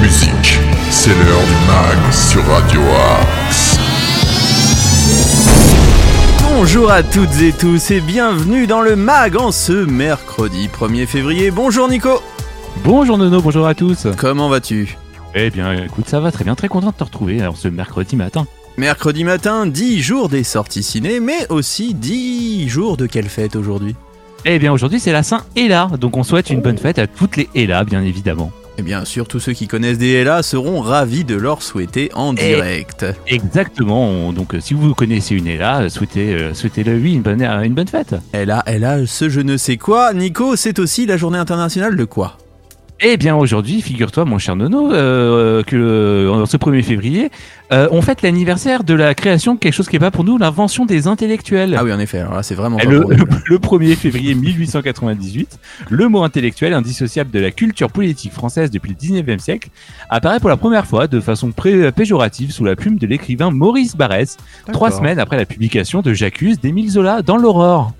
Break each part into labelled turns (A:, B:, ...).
A: musique. C'est l'heure du mag sur Radio Axe.
B: Bonjour à toutes et tous et bienvenue dans le MAG en ce mercredi 1er février. Bonjour Nico
C: Bonjour Nono, bonjour à tous.
B: Comment vas-tu?
C: Eh bien, écoute, ça va très bien, très content de te retrouver alors, ce mercredi matin.
B: Mercredi matin, 10 jours des sorties ciné, mais aussi 10 jours de quelle fête aujourd'hui?
C: Eh bien, aujourd'hui, c'est la Saint-Héla, donc on souhaite une bonne fête à toutes les Hélas, bien évidemment.
B: Et bien sûr, tous ceux qui connaissent des Ella seront ravis de leur souhaiter en
C: Et-
B: direct.
C: Exactement, on- donc euh, si vous connaissez une Héla, euh, souhaitez, souhaitez-le, oui, une bonne, une bonne fête.
B: Elle a, elle a ce je ne sais quoi. Nico, c'est aussi la journée internationale de quoi?
C: Eh bien, aujourd'hui, figure-toi, mon cher Nono, euh, que euh, ce 1er février, euh, on fête l'anniversaire de la création de quelque chose qui n'est pas pour nous l'invention des intellectuels.
B: Ah oui, en effet, alors là, c'est vraiment
C: Et
B: pas
C: Le,
B: pour nous.
C: le 1er février 1898, le mot intellectuel, indissociable de la culture politique française depuis le 19e siècle, apparaît pour la première fois de façon pré- péjorative sous la plume de l'écrivain Maurice Barrès, trois semaines après la publication de J'accuse d'Émile Zola dans l'Aurore.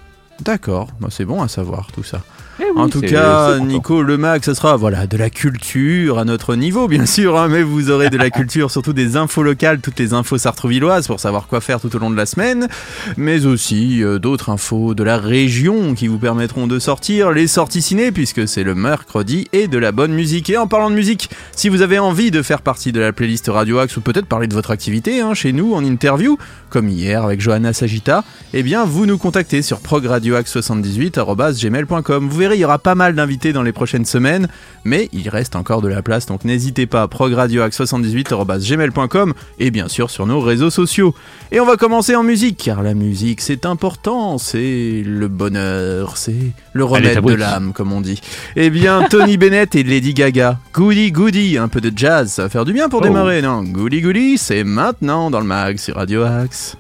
B: D'accord, bah, c'est bon à savoir tout ça.
C: Eh oui,
B: En tout cas. Nico, le mag, ce sera voilà de la culture à notre niveau, bien sûr, hein, mais vous aurez de la culture, surtout des infos locales, toutes les infos sartrouvilloises pour savoir quoi faire tout au long de la semaine, mais aussi euh, d'autres infos de la région qui vous permettront de sortir, les sorties ciné, puisque c'est le mercredi, et de la bonne musique. Et en parlant de musique, si vous avez envie de faire partie de la playlist Radio Axe ou peut-être parler de votre activité hein, chez nous en interview, comme hier avec Johanna Sagita, eh bien vous nous contactez sur progradioaxe78.gmail.com. Vous verrez, il y aura pas mal d'invités dans les prochaines semaines, mais il reste encore de la place, donc n'hésitez pas, progradioaxe78.gmail.com et bien sûr sur nos réseaux sociaux. Et on va commencer en musique, car la musique c'est important, c'est le bonheur, c'est le remède de l'âme, comme on dit. Eh bien, Tony Bennett et Lady Gaga, Goody Goody, un peu de jazz, ça va faire du bien pour
C: Oh.
B: démarrer, non? Goody Goody, c'est maintenant dans le mag sur Radio Axe.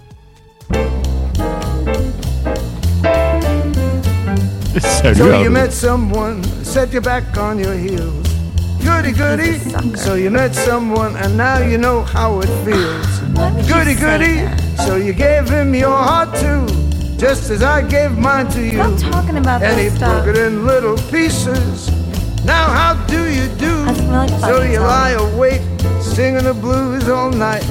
C: Salut,
D: So you
C: Arnaud.
D: met someone, set you back on your heels. Goody goody. So you met someone, and now you know how it feels. Goody goody. So you gave him your heart too, just as I gave mine to you.
E: Stop talking about
D: And he
E: stuff.
D: broke it in little pieces. Now how do you do?
E: That's really
D: So you
E: Tom.
D: lie awake, singing the blues all night.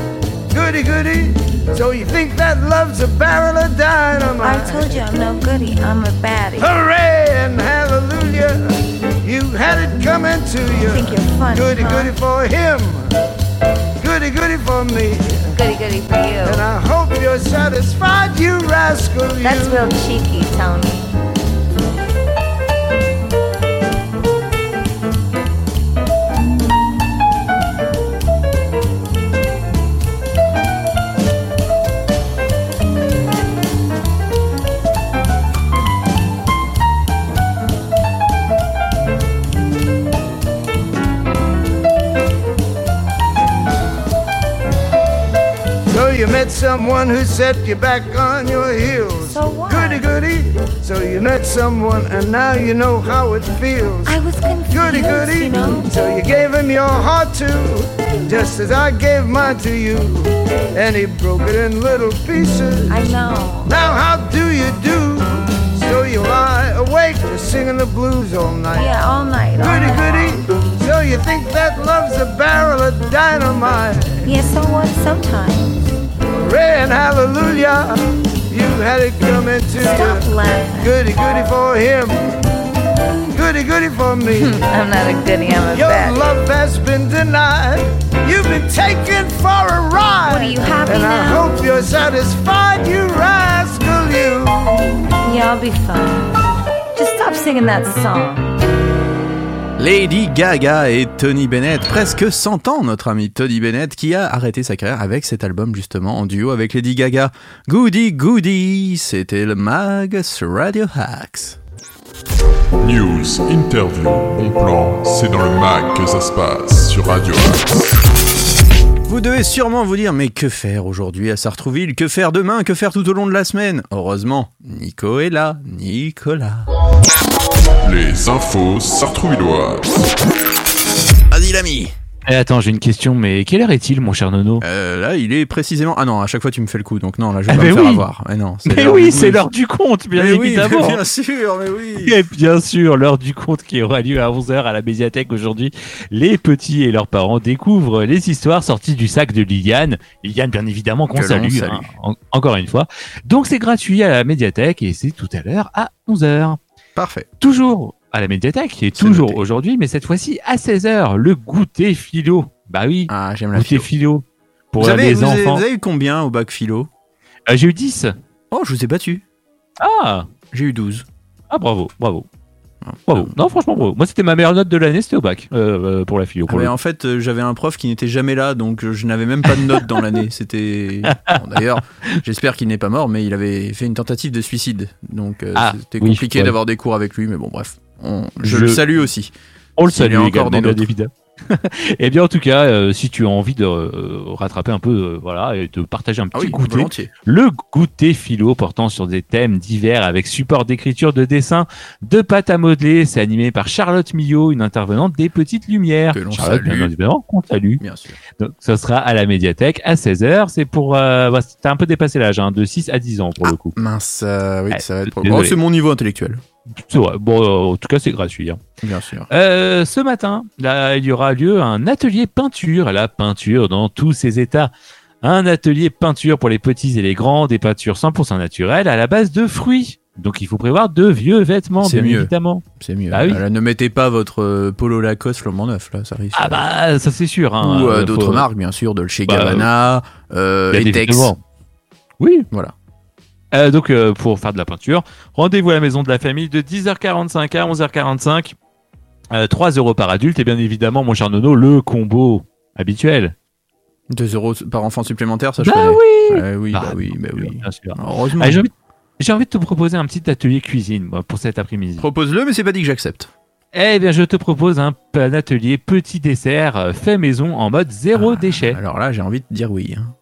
D: Goody goody. So you think that love's a barrel of dynamite?
E: I told you I'm no goody. I'm a baddie.
D: Hooray and hallelujah! You had it coming to you.
E: think you're funny,
D: Goody
E: huh?
D: goody for him. Goody goody for me.
E: Goody goody for you.
D: And I hope you're satisfied, you rascal. You.
E: That's real cheeky, Tony.
D: Someone who set you back on your heels.
E: So what?
D: Goody goody. So you met someone and now you know how it feels.
E: I was confused,
D: Goody goody.
E: you know.
D: So you gave him your heart too, just as I gave mine to you. And he broke it in little pieces.
E: I know.
D: Now how do you do? So you lie awake just singing the blues all night.
E: Yeah, all night. all
D: Goody
E: night
D: goody. So you think that love's a barrel of dynamite?
E: Yes, Yeah, so what? Sometimes.
D: And hallelujah. You had it coming to
E: Stop
D: you.
E: laughing.
D: Goody goody for him. Goody goody for me.
E: I'm not a goody. I'm a
D: Your
E: baddie.
D: love has been denied. You've been taken for a ride.
E: What, are you happy
D: and
E: now?
D: I hope you're satisfied, you rascal, you.
E: Yeah, I'll be fine. Just stop singing that song.
B: Lady Gaga et Tony Bennett, presque 100 ans notre ami Tony Bennett qui a arrêté sa carrière avec cet album justement en duo avec Lady Gaga. Goody Goody, c'était le mag sur Radio Hacks.
A: News, interview, bon plan, c'est dans le mag que ça se passe sur Radio Axe.
B: Vous devez sûrement vous dire mais que faire aujourd'hui à Sartrouville? Que faire demain? Que faire tout au long de la semaine? Heureusement, Nico est là, Nicolas.
A: Les infos sartrouvilloises.
B: Vas-y l'ami
C: Eh, attends, j'ai une question, mais quelle heure est-il, mon cher Nono
B: Euh, là, il est précisément. Ah non, à chaque fois tu me fais le coup, donc non, là je vais
C: Ah,
B: pas
C: mais
B: me faire
C: oui.
B: avoir. Mais non, c'est
C: Mais
B: l'heure
C: oui,
B: du
C: c'est l'heure du compte, bien
B: Mais oui,
C: évidemment.
B: bien sûr, mais oui.
C: Et bien sûr, l'heure du compte qui aura lieu à 11h à la médiathèque aujourd'hui. Les petits et leurs parents découvrent les histoires sorties du sac de Liliane. Liliane, bien évidemment, qu'on salue,
B: salue.
C: hein, en- encore une fois. Donc c'est gratuit à la médiathèque et c'est tout à l'heure à 11h.
B: Parfait.
C: Toujours à la médiathèque et toujours aujourd'hui, mais cette fois-ci à 16h, le goûter philo. Bah oui,
B: Ah, j'aime la
C: goûter
B: philo.
C: philo. Pour
B: Vous avez,
C: les
B: vous, avez,
C: enfants.
B: vous avez eu combien au bac philo?
C: Euh, J'ai eu 10.
B: Oh, je vous ai battu.
C: Ah
B: J'ai eu 12.
C: Ah bravo, bravo.
B: Ah,
C: Bravo. Non, franchement, bravo. Moi, c'était ma meilleure note de l'année, c'était au bac, euh, euh, pour la philo.
B: Ah,
C: Pour
B: mais
C: le
B: en fait, euh, j'avais un prof qui n'était jamais là, donc je n'avais même pas de notes dans l'année. C'était. Bon, D'ailleurs, j'espère qu'il n'est pas mort, mais il avait fait une tentative de suicide. Donc euh,
C: Ah,
B: c'était compliqué d'avoir des cours avec lui, mais bon, bref. On- Je,
C: Je-
B: le salue aussi.
C: On le salue
B: encore
C: également,
B: des
C: bien
B: nôtres.
C: évidemment. Eh bien, en tout cas, euh, si tu as envie de euh, rattraper un peu, euh, voilà, et de partager un
B: Ah
C: petit
B: oui,
C: goûter,
B: volontiers.
C: le goûter philo portant sur des thèmes divers avec support d'écriture, de dessin, de pâte à modeler, c'est animé par Charlotte Millot, une intervenante des Petites Lumières.
B: Que
C: Charlotte,
B: salue.
C: bien évidemment, qu'on salue.
B: Bien sûr.
C: Donc, ça sera à la médiathèque à 16h. C'est pour, bah, t'as un peu dépassé l'âge, hein, de 6 à 10 ans pour le coup.
B: Mince, oui,
C: Ah,
B: ça va être. pour-. Oh, c'est mon niveau intellectuel.
C: C'est vrai. Bon, euh, en tout cas, c'est gratuit. hein.
B: Bien sûr.
C: Euh, ce matin, là, il y aura lieu un atelier peinture, la peinture dans tous ses états. Un atelier peinture pour les petits et les grands, des peintures 100% naturelles à la base de fruits. Donc il faut prévoir de vieux vêtements, bien
B: mieux.
C: évidemment.
B: C'est mieux.
C: Bah oui.
B: Ne mettez pas votre euh, polo Lacoste flambant neuf, là, ça risque.
C: Ah bah ça c'est sûr. Hein,
B: Ou euh, d'autres
C: faut-
B: marques, bien sûr, Dolce
C: Bah,
B: Gabbana, euh, Etex.
C: Oui.
B: Voilà.
C: Euh, donc euh, pour faire de la peinture, rendez-vous à la maison de la famille de 10h45 à 11h45. Euh, 3 euros par adulte et bien évidemment mon cher Nono le combo habituel.
B: 2 euros par enfant supplémentaire, ça je
C: Bah
B: connais.
C: oui.
B: Ouais, oui,
C: Bah,
B: bah oui, bah oui.
C: Bien sûr.
B: Heureusement.
C: Ah, j'ai envie, j'ai envie de te proposer un petit atelier cuisine moi, pour cet après-midi.
B: Propose-le, mais c'est pas dit que j'accepte.
C: Eh bien, je te propose un, un atelier petit dessert euh, fait maison en mode zéro
B: Ah,
C: déchet.
B: Alors là, j'ai envie de dire oui. hein.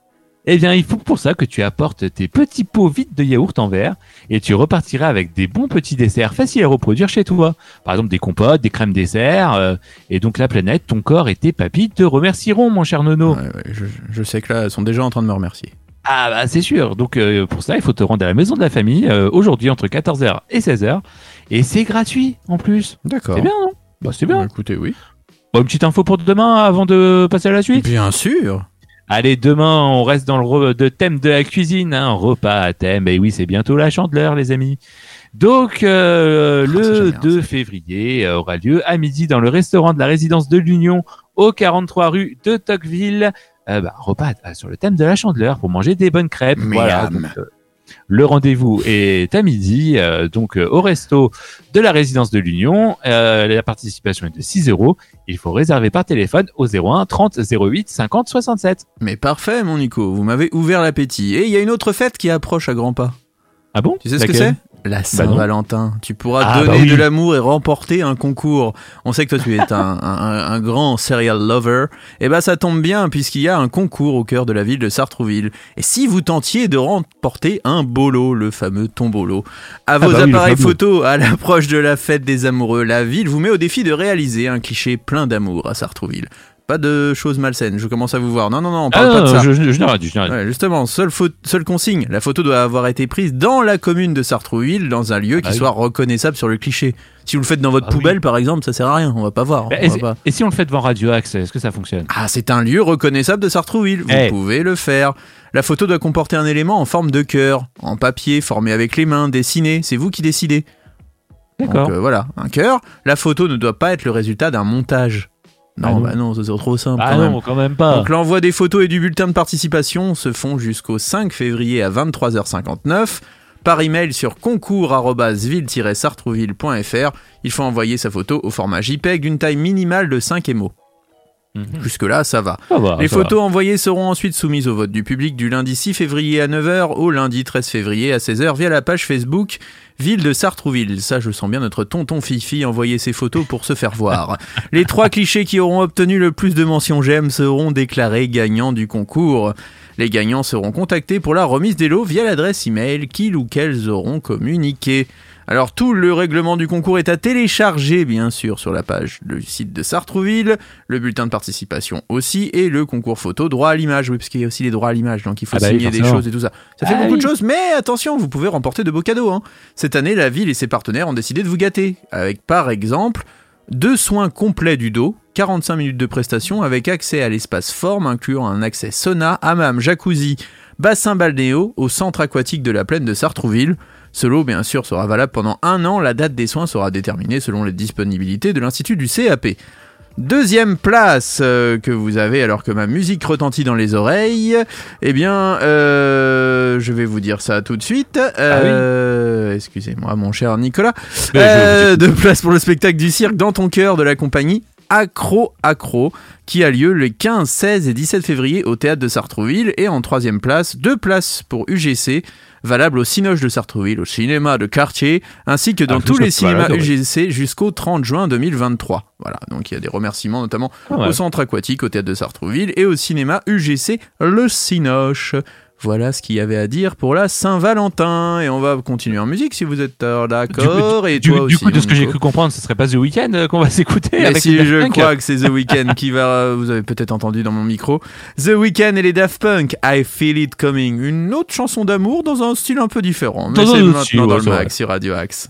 C: Eh bien, il faut pour ça que tu apportes tes petits pots vides de yaourt en verre et tu repartiras avec des bons petits desserts faciles à reproduire chez toi. Par exemple, des compotes, des crèmes desserts. euh, et donc, la planète, ton corps et tes papilles te remercieront, mon cher Nono.
B: Ouais, ouais, je, je sais que là, elles sont déjà en train de me remercier.
C: Ah, bah, c'est sûr. Donc, euh, pour ça, il faut te rendre à la maison de la famille euh, aujourd'hui entre 14h et 16h. Et c'est gratuit en plus.
B: D'accord.
C: C'est bien, non? Bah, c'est
B: Bah,
C: bien.
B: écoutez, oui.
C: Bon, une petite info pour demain avant de passer à la suite?
B: Bien sûr.
C: Allez, demain, on reste dans le de thème de la cuisine, un repas à thème. Et oui, c'est bientôt la chandeleur, les amis. Donc, euh,
B: Ah,
C: le
B: jamais, hein,
C: 2
B: ça.
C: février euh, aura lieu à midi dans le restaurant de la résidence de l'Union au 43 rue de Tocqueville. Euh, bah, repas à- sur le thème de la chandeleur pour manger des bonnes crêpes. Voilà.
B: Miam.
C: donc, euh, le rendez-vous est à midi, euh, donc euh, au resto de la résidence de l'Union. Euh, la participation est de 6 euros. Il faut réserver par téléphone au 01 30 08 50 67.
B: Mais parfait, mon Nico. Vous m'avez ouvert l'appétit. Et il y a une autre fête qui approche à grands pas.
C: Ah bon?
B: Tu sais ce que c'est? La
C: non.
B: Saint-Valentin. tu pourras
C: Ah,
B: donner
C: bah oui.
B: de l'amour et remporter un concours. On sait que toi, tu es un, un- un- un grand serial lover. Et bah, ça tombe bien, puisqu'il y a un concours au cœur de la ville de Sartrouville. Et si vous tentiez de remporter un bolo, le fameux tombolo, à vos
C: bah
B: appareils photo à l'approche de la fête des amoureux, la ville vous met au défi de réaliser un cliché plein d'amour à Sartrouville. Pas de choses malsaines, je commence à vous voir. Non, non, non, on
C: Ah
B: parle pas de ça.
C: je, je.
B: Ouais, justement, seule, faute- seule consigne, la photo doit avoir été prise dans la commune de Sartrouville, dans un lieu
C: Ah
B: qui
C: bah oui.
B: soit reconnaissable sur le cliché. Si vous le faites dans votre
C: Ah oui.
B: poubelle, par exemple, ça sert à rien, on va pas voir.
C: Bah,
B: on
C: Et,
B: va
C: si-
B: pas-
C: et si on le fait devant Radio Axe, est-ce que ça fonctionne?
B: Ah, c'est un lieu reconnaissable de Sartrouville, vous
C: Eh.
B: pouvez le faire. La photo doit comporter un élément en forme de cœur, en papier, formé avec les mains, dessiné, c'est vous qui décidez.
C: D'accord.
B: Donc euh, voilà, un cœur. La photo ne doit pas être le résultat d'un montage. Non,
C: Ah non.
B: bah non, c'est trop simple.
C: ah
B: quand même.
C: non, quand même pas.
B: Donc l'envoi des photos et du bulletin de participation se font jusqu'au 5 février à 23h59 par email sur concours@ville-sartrouville.fr. Il faut envoyer sa photo au format JPEG d'une taille minimale de 5 émo.
C: Mhm.
B: Jusque là, ça va.
C: Ça va,
B: Les
C: ça va.
B: photos envoyées seront ensuite soumises au vote du public du lundi 6 février à 9h au lundi 13 février à 16h via la page Facebook Ville de Sartrouville. Ça, je sens bien notre tonton Fifi envoyer ses photos pour se faire voir. Les trois clichés qui auront obtenu le plus de mentions j'aime seront déclarés gagnants du concours. Les gagnants seront contactés pour la remise des lots via l'adresse email qu'ils ou qu'elles auront communiqué. Alors tout le règlement du concours est à télécharger bien sûr sur la page du site de Sartrouville, le bulletin de participation aussi et le concours photo droit à l'image. Oui, parce qu'il y a aussi les droits à l'image, donc il faut
C: Ah bah oui,
B: signer des choses et tout ça. Ça fait
C: Ah
B: beaucoup
C: oui.
B: de choses, mais attention, vous pouvez remporter de beaux cadeaux. hein. Cette année, la ville et ses partenaires ont décidé de vous gâter avec par exemple deux soins complets du dos, 45 minutes de prestation avec accès à l'espace forme incluant un accès sauna, hammam, jacuzzi, bassin balnéo au centre aquatique de la plaine de Sartrouville. Ce lot, bien sûr, sera valable pendant un an. La date des soins sera déterminée selon les disponibilités de l'Institut du CAP. Deuxième place euh, que vous avez alors que ma musique retentit dans les oreilles, eh bien, euh, je vais vous dire ça tout de suite. Euh, Excusez-moi, mon cher Nicolas. Euh, de place pour le spectacle du cirque dans ton cœur de la compagnie Accro Accro qui a lieu les 15, 16 et 17 février au théâtre de Sartrouville et en troisième place, deux places pour UGC valable au Cinoche de Sartrouville, au cinéma de quartier, ainsi que dans
C: Ah,
B: tous les cinémas. UGC jusqu'au 30 juin 2023. Voilà, donc il y a des remerciements notamment
C: Ah ouais.
B: au centre aquatique, au théâtre de Sartrouville et au cinéma UGC Le Cinoche. Voilà ce qu'il y avait à dire pour la Saint-Valentin. Et on va continuer en musique si vous êtes euh, d'accord.
C: Du,
B: et
C: du-
B: toi
C: du
B: aussi,
C: coup, de ce que j'ai cru comprendre, ce serait pas The Weeknd euh, qu'on va s'écouter avec
B: si
C: les
B: je
C: Punk
B: crois que c'est The Weeknd qui va, vous avez peut-être entendu dans mon micro, The Weeknd et les Daft Punk, I Feel It Coming, une autre chanson d'amour dans un style un peu différent, mais c'est maintenant dans
C: ouais,
B: le
C: vrai.
B: sur Radio Axe.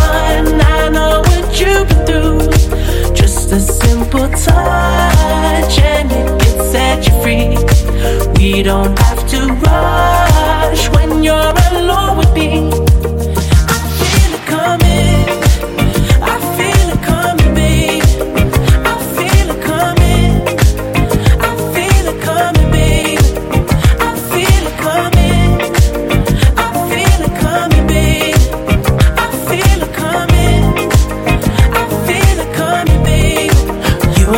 F: You've been through. Just a simple touch and it can set you free. We don't have to rush when you're alone with me.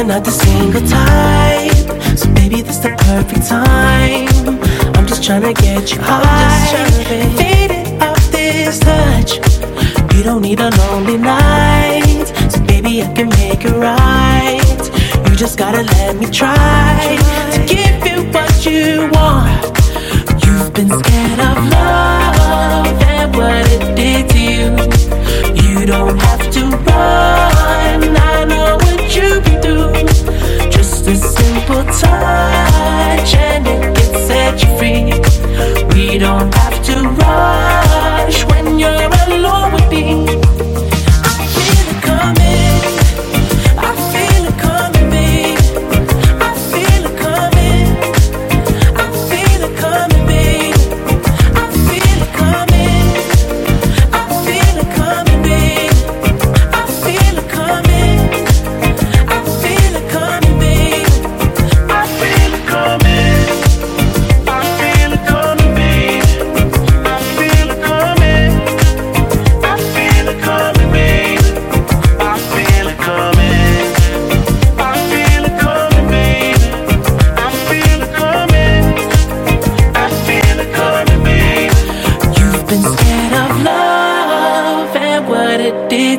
F: Are not the single type, so baby, this the perfect time. I'm just tryna get you high,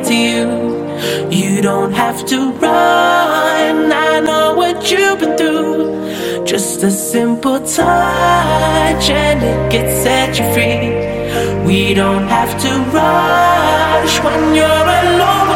F: to you. You don't have to run. I know what you've been through. Just a simple touch and it gets set you free. We don't have to rush when you're alone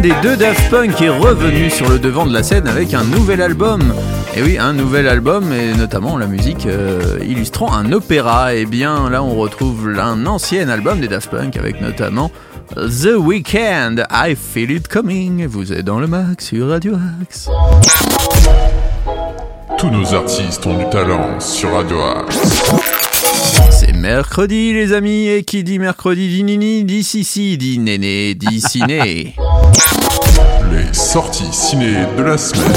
B: l'un des deux Daft Punk est revenu sur le devant de la scène avec un nouvel album. Et oui, un nouvel album et notamment la musique euh, illustrant un opéra. Et bien là, on retrouve un ancien album des Daft Punk avec notamment The Weeknd, I Feel It Coming. Vous êtes dans le max sur Radio Axe.
A: Tous nos artistes ont du talent sur Radio Axe.
B: C'est mercredi, les amis, et qui dit mercredi dit nini, dit sissi, dit néné, dit ciné.
A: Les sorties ciné de la semaine.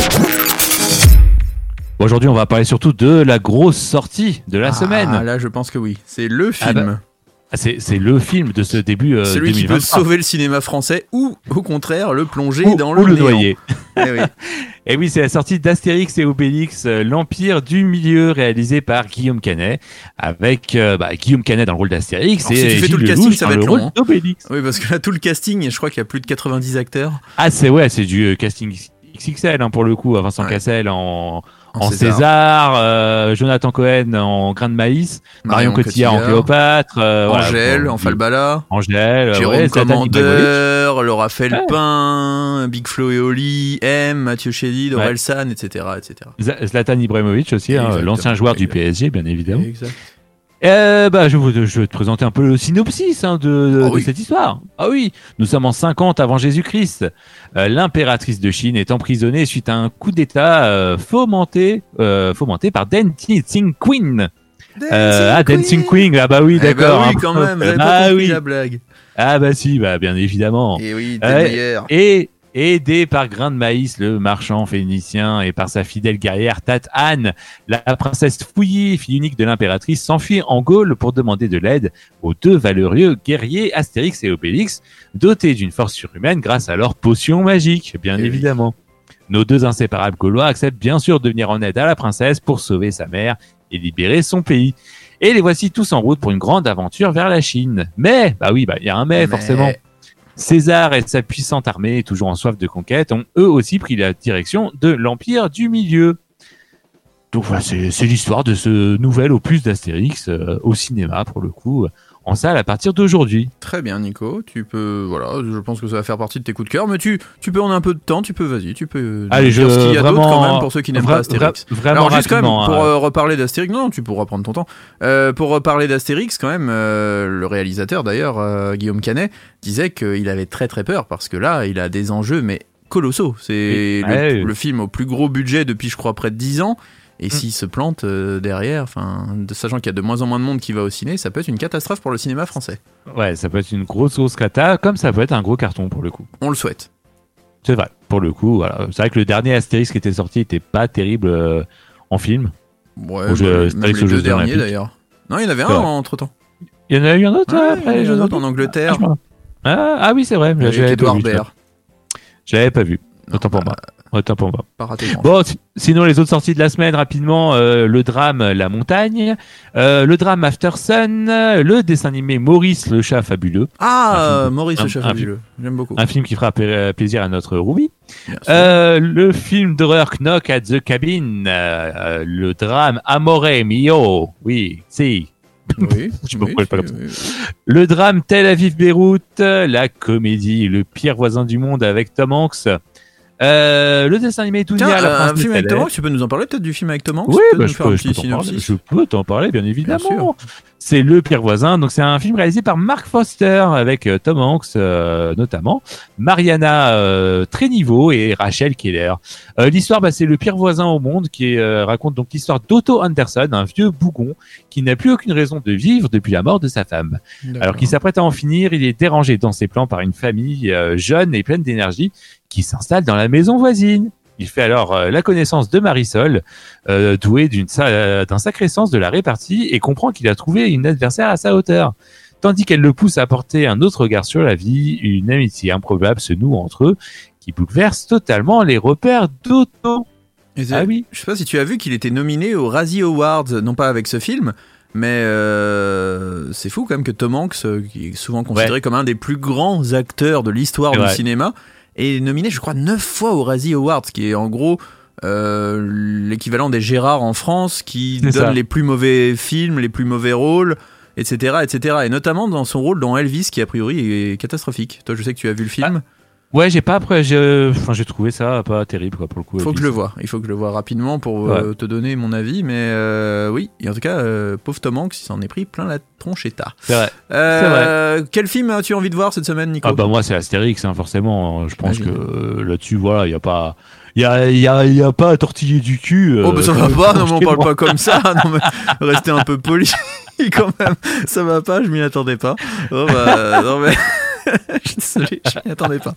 C: Aujourd'hui, on va parler surtout de la grosse sortie de la
B: Ah,
C: semaine.
B: là, je pense que oui. C'est le
C: Ah
B: film.
C: bah, Ah, C'est c'est le film de ce début euh,
B: Celui qui peut
C: 2023.
B: sauver le cinéma français ou, au contraire, le plonger
C: ou,
B: dans
C: ou
B: le,
C: le
B: néant.
C: noyer.
B: Eh oui.
C: Et oui, c'est la sortie d'Astérix et Obélix, euh, l'Empire du Milieu, réalisé par Guillaume Canet, avec euh, bah, Guillaume Canet dans le rôle d'Astérix et
B: si tu fais tout le casting,
C: Lelouch
B: ça va
C: le
B: être
C: rôle
B: long, hein.
C: d'Obélix.
B: Oui, parce que là, tout le casting, je crois qu'il y a plus de 90 acteurs.
C: Ah, c'est ouais, c'est du euh, casting XXL hein, pour le coup. Vincent
B: Ouais.
C: Cassel en, en
B: César.
C: César, euh, Jonathan Cohen en grain de maïs, Marion, Cotillard, en Cléopâtre, euh,
B: Angèle, en Falbala.
C: Angèle,
B: Jérôme
C: ouais.
B: Commandeur, Laura Felpin, Big Flo et Oli, M, Mathieu Chédid,
C: Ouais.
B: Orelsan, etc. etc.
C: Zlatan Ibrahimovic aussi, hein, l'ancien joueur du PSG, bien évidemment.
B: Exact.
C: Euh, bah, je, vais- je vais te présenter un peu le synopsis hein, de, de-
B: Ah
C: de cette histoire. Ah oui, nous sommes en 50 avant Jésus-Christ. Euh, L'impératrice de Chine est emprisonnée suite à un coup d'État euh, fomenté, euh, fomenté par Dancing Queen. Euh, ah, Dancing Queen, ah bah oui,
B: Eh
C: d'accord.
B: bah oui,
C: hein.
B: quand même,
C: ah oui,
B: la blague.
C: ah bah si, bah bien évidemment.
B: Et oui, derrière.
C: Et aidé par Grain de Maïs, le marchand phénicien, et par sa fidèle guerrière Tat Anne, la princesse fouillée, fille unique de l'impératrice, s'enfuit en Gaule pour demander de l'aide aux deux valeureux guerriers Astérix et Obélix, dotés d'une force surhumaine grâce à leur potion magique, bien
B: Eh oui.
C: évidemment. Nos deux inséparables Gaulois acceptent bien sûr de venir en aide à la princesse pour sauver sa mère et libérer son pays. Et les voici tous en route pour une grande aventure vers la Chine. Mais, bah oui, bah il y a un mais,
B: Mais-
C: forcément. César et sa puissante armée, toujours en soif de conquête, ont eux aussi pris la direction de l'Empire du Milieu. Donc voilà, c'est l'histoire de ce nouvel opus d'Astérix euh, au cinéma, pour le coup, en salle à partir d'aujourd'hui.
B: Très bien, Nico. Tu peux, voilà, je pense que ça va faire partie de tes coups de cœur, mais tu, tu peux en un peu de temps, tu peux, vas-y, tu peux.
C: Allez,
B: dire
C: je-
B: ce qu'il y a d'autre
C: vraiment-
B: quand même pour ceux qui n'aiment pas Astérix.
C: vra- vraiment
B: Alors juste quand même pour
C: hein.
B: euh, reparler d'Astérix, non, tu pourras prendre ton temps. Euh, pour reparler d'Astérix, quand même, euh, le réalisateur d'ailleurs, euh, Guillaume Canet, disait qu'il avait très très peur parce que là, il a des enjeux mais colossaux. C'est
C: Oui.
B: le, le film au plus gros budget depuis, je crois, près de 10 ans. Et
C: Mm.
B: s'il se plante euh, derrière, enfin, de, sachant qu'il y a de moins en moins de monde qui va au ciné, ça peut être une catastrophe pour le cinéma français.
C: Ouais, ça peut être une grosse grosse cata, comme ça peut être un gros carton pour le coup.
B: On le souhaite.
C: C'est vrai, pour le coup, voilà. C'est vrai que le dernier Astérix qui était sorti était pas terrible euh, en film.
B: Ouais, bah,
C: Astérix
B: même les deux derniers d'ailleurs. Non, il y en avait un entre temps.
C: Il y en a eu un autre
B: Ouais, il y en a un autre en Angleterre.
C: Ah, je ah, oui, c'est vrai, je
B: Avec
C: l'avais pas vu. Je l'avais pas vu. Autant pour
B: bah,
C: moi. Autant pour moi.
B: Pas raté.
C: Bon, si- sinon les autres sorties de la semaine rapidement, euh, le drame La Montagne, euh, le drame After Sun, le dessin animé Maurice le chat fabuleux,
B: Ah,
C: film-
B: euh, Maurice
C: un-
B: le chat
C: un
B: fabuleux. J'aime beaucoup.
C: un film qui fera pla- plaisir à notre Ruby. Euh, le film d'horreur Knock at the Cabin, le drame Amore Mio, oui, si.
B: oui,
C: je pas
B: oui, oui.
C: Le drame Tel Aviv Beyrouth, la comédie Le pire voisin du monde avec Tom Hanks. Euh, le dessin animé Dounia,
B: Tiens,
C: la
B: un film avec. Hanks, tu peux nous en parler peut-être du film avec Tom Hanks
C: Oui, bah, je, peux, je, peux t'en parler, bien évidemment.
B: sûr.
C: C'est Le Pire Voisin, donc c'est un film réalisé par Mark Foster avec euh, Tom Hanks euh, notamment, Mariana euh, Tréniveau et Rachel Keller. Euh, l'histoire, bah, c'est Le Pire Voisin au monde qui euh, raconte donc l'histoire d'Otto Anderson, un vieux bougon qui n'a plus aucune raison de vivre depuis la mort de sa femme. Alors qu'il s'apprête à en finir, il est dérangé dans ses plans par une famille euh, jeune et pleine d'énergie qui s'installe dans la maison voisine. Il fait alors euh, la connaissance de Marisol, euh, douée d'une euh, d'un sacré sens de la répartie, et comprend qu'il a trouvé une adversaire à sa hauteur. Tandis qu'elle le pousse à porter un autre regard sur la vie, une amitié improbable se noue entre eux, qui bouleverse totalement les repères d'Otto. Ah oui
B: Je sais pas si tu as vu qu'il était nominé aux Razzie Awards, non pas avec ce film, mais euh, c'est fou quand même que Tom Hanks, qui est souvent considéré comme un des plus grands acteurs de l'histoire du cinéma, est nominé, je crois, neuf fois aux Razzie Awards, qui est en gros euh, l'équivalent des Gérard en France, qui donne
C: ça.
B: les plus mauvais films, les plus mauvais rôles, etc., etc. Et notamment dans son rôle dans Elvis, qui a priori est catastrophique. Toi, je sais que tu as vu le film.
C: Ouais, j'ai pas après, j'ai, enfin, j'ai trouvé ça pas terrible quoi pour le coup.
B: Faut que je le vois. Il faut que je le vois rapidement pour euh, te donner mon avis. Mais euh, oui, et en tout cas, euh, pauvre Tom Hanks, il s'en est pris plein la tronchetta.
C: C'est vrai.
B: Euh, Quel film as-tu envie de voir cette semaine, Nico?
C: Ah bah moi c'est Astérix, hein, forcément. Je pense que euh, là-dessus, voilà, il y a pas, il y a, y a, y a pas à tortiller du cul. euh,
B: Oh bah ça va pas, non mais on parle pas comme ça, non mais restez un peu poli quand même, ça va pas, je m'y attendais pas. Oh bah non mais je suis désolé, je m'y attendais pas.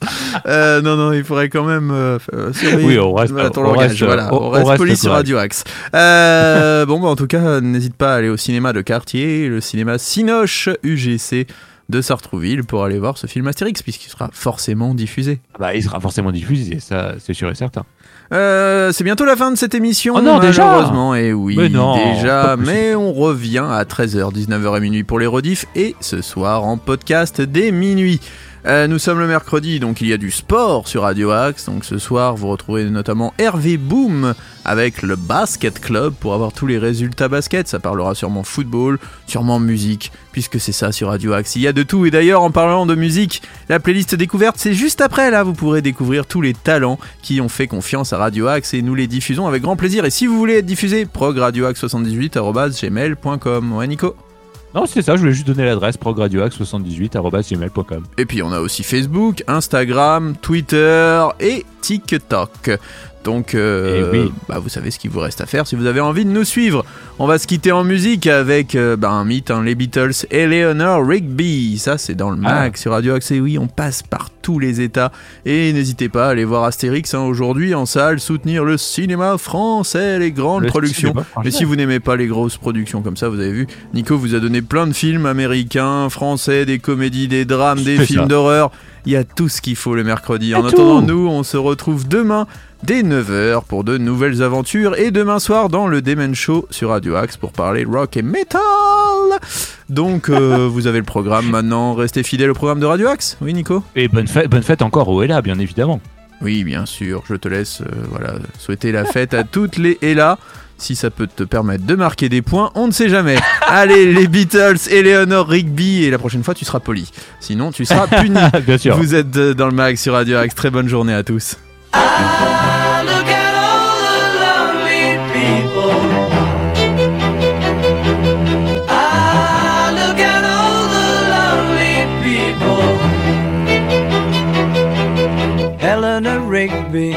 B: Euh, non non, il faudrait quand même euh, euh, surveiller
C: Oui, on reste-
B: voilà, ton
C: on
B: langage,
C: reste,
B: voilà,
C: on-
B: reste,
C: reste
B: poli sur. Radio Axe. Euh, bon bah en tout cas, n'hésite pas à aller au cinéma de quartier, le cinéma Cinoche UGC de Sartrouville pour aller voir ce film Astérix puisqu'il sera forcément diffusé.
C: Bah il sera forcément diffusé, ça c'est sûr et certain.
B: Euh, c'est bientôt la fin de cette émission.
C: Oh non, déjà
B: malheureusement. Et oui,
C: Mais non,
B: déjà. Mais on revient à 13h, 19h et minuit pour les rediffs et ce soir en podcast dès minuit. Euh, nous sommes le mercredi, donc il y a du sport sur Radio Axe. Donc ce soir, vous retrouverez notamment Hervé Boom avec le Basket Club pour avoir tous les résultats basket. Ça parlera sûrement football, sûrement musique, puisque c'est ça sur Radio Axe. Il y a de tout. Et d'ailleurs, en parlant de musique, la playlist découverte, c'est juste après. Là, vous pourrez découvrir tous les talents qui ont fait confiance à Radio Axe et nous les diffusons avec grand plaisir. Et si vous voulez être diffusé, progradioaxe78.com. Ouais, Nico
C: Non, c'est ça, je voulais juste donner l'adresse progradioax78.gmail.com.
B: Et puis on a aussi Facebook, Instagram, Twitter et TikTok. Donc, euh,
C: Eh oui.
B: bah, vous savez ce qu'il vous reste à faire si vous avez envie de nous suivre. On va se quitter en musique avec euh, bah, un mythe, hein, les Beatles, Eleanor Rigby. Ça, c'est dans le Mac sur Radio Axe. Et oui, on passe par tous les états. Et n'hésitez pas à aller voir Astérix hein, aujourd'hui en salle, soutenir le cinéma français, les grandes
C: Le
B: productions. Mais si vous n'aimez pas les grosses productions comme ça, vous avez vu, Nico vous a donné plein de films américains, français, des comédies, des drames, des films d'horreur. Il y a tout ce qu'il faut le mercredi. En attendant, nous, on se retrouve demain dès 9h pour de nouvelles aventures et demain soir dans le Demen Show sur Radio Axe pour parler rock et metal. Donc, euh, vous avez le programme maintenant. Restez fidèles au programme de Radio Axe. Oui, Nico?
C: Et bonne fête, bonne fête encore au Ella, bien évidemment.
B: Oui, bien sûr. Je te laisse euh, voilà, souhaiter la fête à toutes les Ella. Si ça peut te permettre de marquer des points, on ne sait jamais. Allez, les Beatles, Eleanor Rigby, et la prochaine fois, tu seras poli. Sinon, tu seras puni.
C: bien sûr.
B: Vous êtes euh, dans le mag sur Radio Axe. Très bonne journée à tous.
G: Look at all the lonely people. Ah, look at all the lonely people. Eleanor Rigby